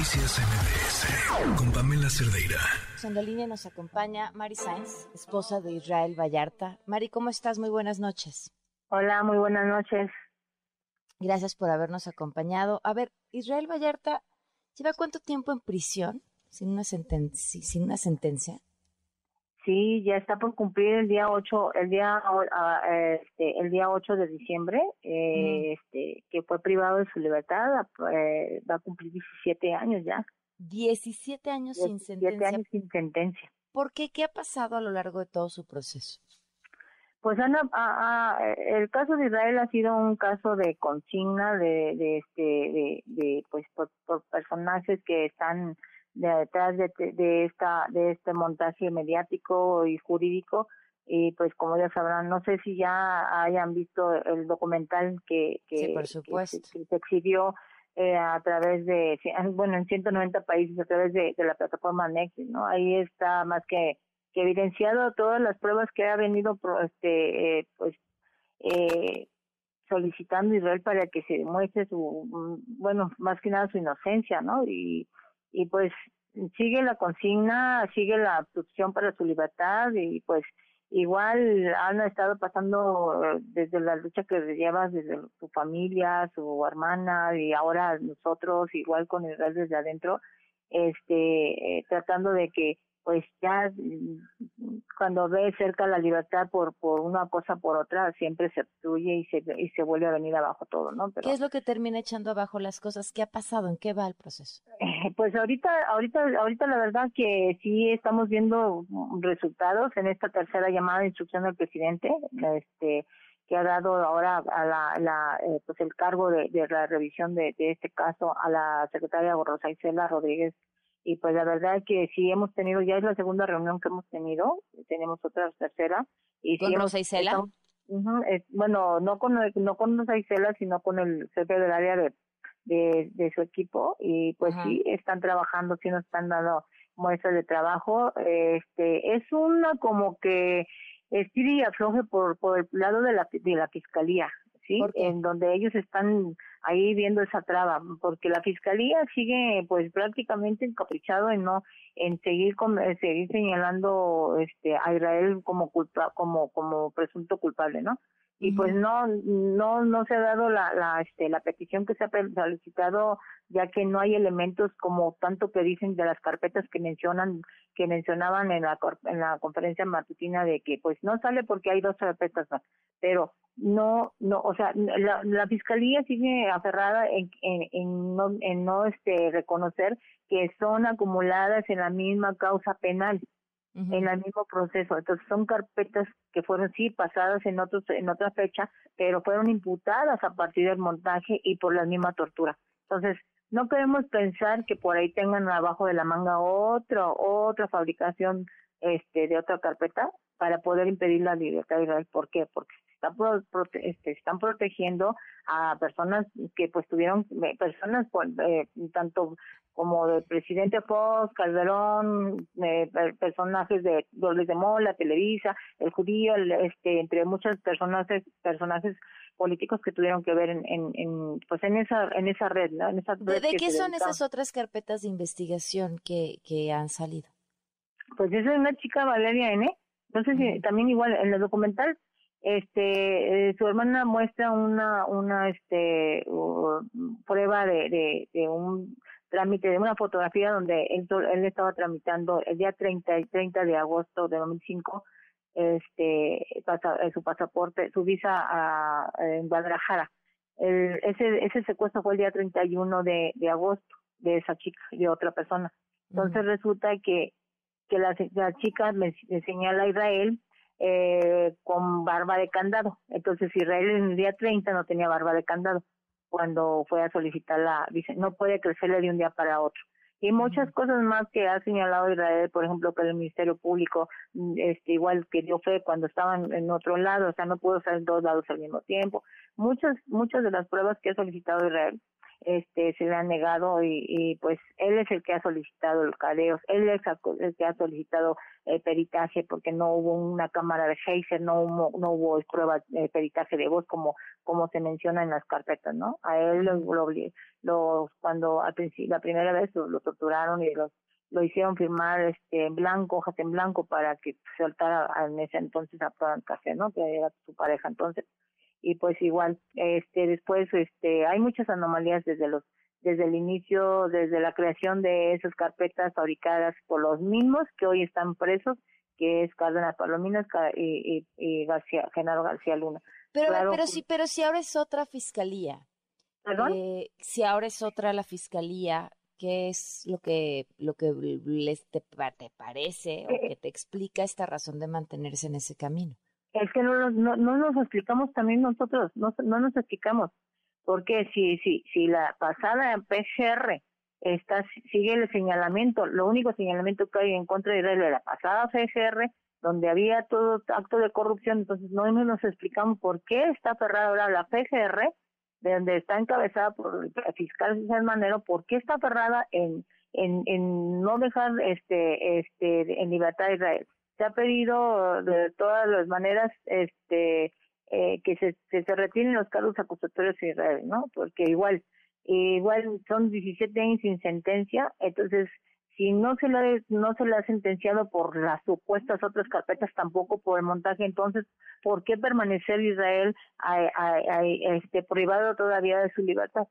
Noticias MBS con Pamela Cerdeira. En la línea nos acompaña Mari Sainz, esposa de Israel Vallarta. Mari, ¿cómo estás? Muy buenas noches. Hola, muy buenas noches. Gracias por habernos acompañado. A ver, Israel Vallarta, ¿lleva cuánto tiempo en prisión sin una, sin una sentencia? Sí, ya está por cumplir el día 8, el día ah, este, el día 8 de diciembre, eh, este, que fue privado de su libertad, eh, va a cumplir 17 años ya. 17 años sin sentencia. 17 años sin sentencia. ¿Por qué? ¿Qué ha pasado a lo largo de todo su proceso? Pues Ana, el caso de Israel ha sido un caso de consigna de, de este, de, de pues por personajes que están detrás de, de esta de este montaje mediático y jurídico. Y pues como ya sabrán no sé si ya hayan visto el documental que que, se exhibió eh, a través de bueno en 190 países a través de, la plataforma Nexus no ahí está más que que evidenciado todas las pruebas que ha venido este eh, pues eh, solicitando Israel para que se demuestre su mm, bueno más que nada su inocencia no y y pues sigue la consigna, sigue la obstrucción para su libertad y pues igual han estado pasando eh, desde la lucha que llevas desde su familia, su hermana y ahora nosotros igual con el desde adentro, este eh, tratando de que pues ya mm, cuando ve cerca la libertad por por una cosa por otra siempre se obstruye y se y se vuelve a venir abajo todo no Pero, qué es lo que termina echando abajo las cosas qué ha pasado en qué va el proceso pues ahorita ahorita ahorita la verdad que sí estamos viendo resultados en esta tercera llamada de instrucción del presidente este que ha dado ahora a la, la eh, pues el cargo de, de la revisión de, de, este caso a la secretaria Rosa Isela Rodríguez y pues la verdad que sí hemos tenido, ya es la segunda reunión que hemos tenido, tenemos otra tercera. Y ¿Con Rosa Isela? bueno, no con, no con Rosa Isela, sino con el jefe del área de, de, su equipo y pues sí, están trabajando, sí nos están dando muestras de trabajo. Este, es una como que estira y afloje por, por el lado de la, de la fiscalía, ¿sí? En donde ellos están ahí viendo esa traba, porque la fiscalía sigue pues prácticamente encaprichado en no en seguir con, seguir señalando este a Israel como culpa como como presunto culpable, ¿no? y pues no no no se ha dado la la este la petición que se ha solicitado ya que no hay elementos como tanto que dicen de las carpetas que mencionan que mencionaban en la en la conferencia matutina de que pues no sale porque hay dos carpetas más pero no no o sea la, la fiscalía sigue aferrada en, en, en no en no este reconocer que son acumuladas en la misma causa penal en el mismo proceso. Entonces son carpetas que fueron sí pasadas en otros en otra fecha, pero fueron imputadas a partir del montaje y por la misma tortura. Entonces no queremos pensar que por ahí tengan abajo de la manga otra otra fabricación este de otra carpeta para poder impedir la libertad de Israel. ¿Por qué? Porque están, este, están protegiendo a personas que pues tuvieron personas eh, tanto como el presidente Fox, Calderón, eh, personajes de Dobles de Mola, Televisa, el judío, este, entre muchos personajes, personajes políticos que tuvieron que ver en, en, pues en esa en esa red, ¿no? En esa red ¿De, qué son esas otras carpetas de investigación que, que han salido? Pues esa es una chica Valeria N. Entonces también igual en el documental este eh, su hermana muestra una una este prueba de, de, un trámite de una fotografía donde él, él estaba tramitando el día 30 y 30 de agosto de 2005 este pasa, eh, su pasaporte su visa a, en Guadalajara. El, ese ese secuestro fue el día 31 de, de agosto de esa chica de otra persona. Entonces resulta que que la, la chica me señala a Israel eh, con barba de candado. Entonces Israel en el día 30 no tenía barba de candado cuando fue a solicitar la dice no puede crecerle de un día para otro y muchas cosas más que ha señalado Israel, por ejemplo, que el Ministerio Público, este, igual que dio fe cuando estaban en otro lado, o sea, no pudo estar en dos lados al mismo tiempo. Muchas, muchas de las pruebas que ha solicitado Israel este se le ha negado y, y pues él es el que ha solicitado el careo, él es el que ha solicitado el peritaje porque no hubo una cámara de Heiser, no hubo, no hubo prueba de peritaje de voz como como se menciona en las carpetas, ¿no? A él lo, lo, cuando al principio, la primera vez lo, torturaron y los lo hicieron firmar este en blanco, hojas en blanco para que soltara en ese entonces a Café, ¿no? Que era su pareja entonces y pues igual este después este hay muchas anomalías desde los desde el inicio desde la creación de esas carpetas fabricadas por los mismos que hoy están presos que es Cárdenas Palominas y, y, García Genaro García Luna pero pero sí pero si ahora es otra fiscalía ¿Perdón? Eh, si ahora es otra la fiscalía qué es lo que lo que les te, te parece o eh, que te explica esta razón de mantenerse en ese camino es que no nos, no, no nos explicamos también nosotros, no, no nos explicamos. Porque si, si, si la pasada PCR está, sigue el señalamiento, lo único señalamiento que hay en contra de la pasada PCR, donde había todo acto de corrupción, entonces no nos explicamos por qué está cerrada ahora la PCR, de donde está encabezada por el fiscal César Manero, por qué está cerrada en, en, en no dejar este, este, en libertad a Israel se ha pedido de todas las maneras este eh, que se, se, retiren los cargos acusatorios a Israel, ¿no? Porque igual igual son 17 años sin sentencia, entonces si no se le no se le ha sentenciado por las supuestas otras carpetas tampoco por el montaje entonces por qué permanecer Israel a, este privado todavía de su libertad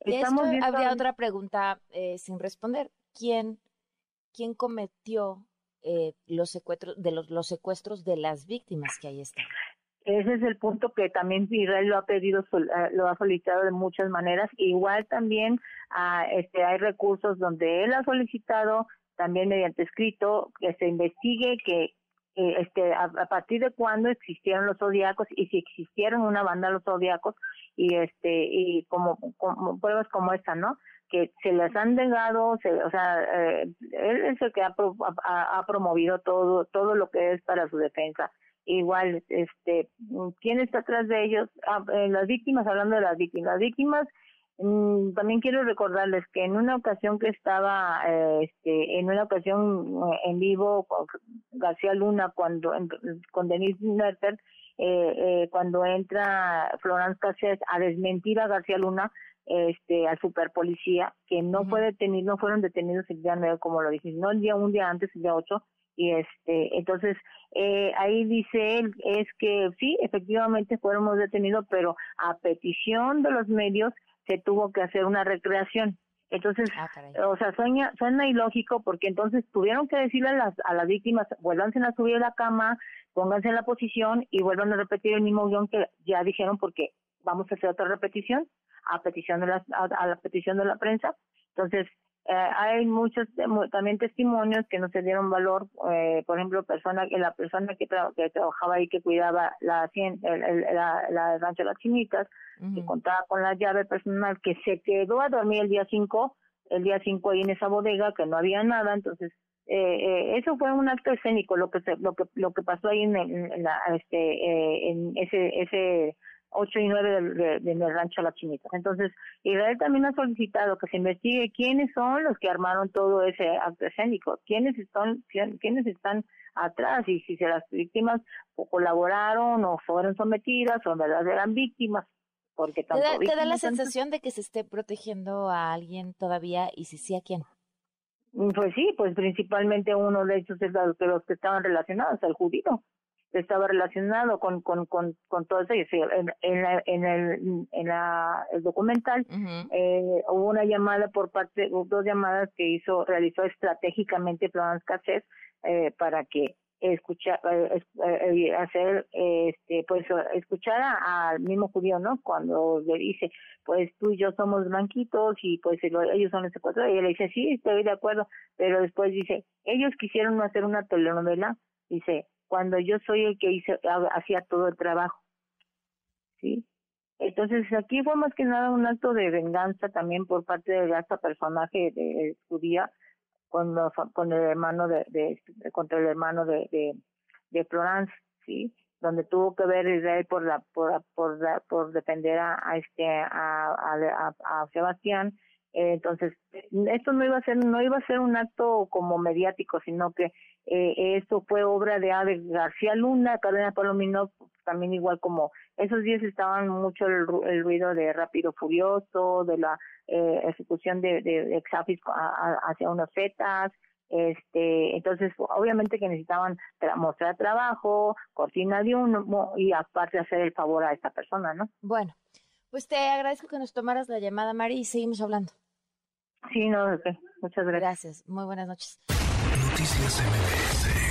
Estamos había otra pregunta eh, sin responder quién quién cometió eh, los secuestros de los, los secuestros de las víctimas que ahí están. Ese es el punto que también Israel lo ha pedido, eh, lo ha solicitado de muchas maneras. Igual también ah, este, hay recursos donde él ha solicitado, también mediante escrito, que se investigue que eh, este, a, partir de cuándo existieron los zodiacos y si existieron una banda los zodiacos y este y como, como pruebas como esta, ¿no? Que se les han negado, o sea, eh, él es el que ha, ha, promovido todo todo lo que es para su defensa. Igual, este, ¿quién está atrás de ellos? Ah, eh, las víctimas, hablando de las víctimas, las víctimas, mm, también quiero recordarles que en una ocasión que estaba, eh, este, en una ocasión eh, en vivo con García Luna, cuando con Denise Merter, cuando entra Florence Cassés a desmentir a García Luna, este al superpolicía que no fue detenido no fueron detenidos el día 9 como lo dije no el día un día antes el día 8 y este entonces eh, ahí dice él es que sí efectivamente fuéramos detenidos pero a petición de los medios se tuvo que hacer una recreación. Entonces ah, o sea suena suena ilógico porque entonces tuvieron que decirle a las a las víctimas vuélvanse a subir a la cama pónganse en la posición y vuelvan a repetir el mismo guion que ya dijeron porque vamos a hacer otra repetición a petición de la, a, la petición de la prensa. Entonces, eh, hay muchos también testimonios que no se dieron valor, eh, por ejemplo, persona que la persona que, que trabajaba ahí que cuidaba la, el, la, la rancho de las chinitas, que contaba con la llave personal, que se quedó a dormir el día 5, el día 5 ahí en esa bodega, que no había nada, entonces eh, eh, eso fue un acto escénico lo que se, lo que lo que pasó ahí en, en, la, este eh, en ese ese 8 y 9 de, de, de, rancho La Chinita. Entonces, Israel también ha solicitado que se investigue quiénes son los que armaron todo ese acto escénico, quiénes están, quiénes están atrás y si se las víctimas colaboraron o fueron sometidas o en verdad eran víctimas. Porque ¿Te da, ¿Te da la sensación de que se esté protegiendo a alguien todavía y si sí a quién? Mm, pues sí, pues principalmente uno de ellos es los que estaban relacionados, al judío estaba relacionado con, con, con, con todo eso. En, en, en, el, en la, el documental eh, hubo una llamada por parte, dos llamadas que hizo, realizó estratégicamente Florence Cassés eh, para que escuchar, eh, eh, hacer, este, pues escuchar al mismo judío, ¿no? Cuando le dice, pues tú y yo somos blanquitos y pues ellos son los secuestradores. Y él le dice, sí, estoy de acuerdo, pero después dice, ellos quisieron hacer una telenovela, dice, cuando yo soy el que hice, hacía todo el trabajo. ¿Sí? Entonces aquí fue más que nada un acto de venganza también por parte de esta personaje de, judía con con el hermano de, contra el hermano de de, Florence, sí, donde tuvo que ver Israel por la por por, por defender a, este a, Sebastián entonces esto no iba a ser no iba a ser un acto como mediático sino que eh, esto fue obra de Ave García Luna Carolina Palomino también igual como esos días estaban mucho el, ruido de Rápido Furioso de la eh, ejecución de, de, Exafis hacia unos fetas este entonces obviamente que necesitaban mostrar trabajo cortina de uno y aparte hacer el favor a esta persona no bueno pues te agradezco que nos tomaras la llamada Mari y seguimos hablando sí no muchas gracias. Gracias. Muy buenas noches. Noticias MBS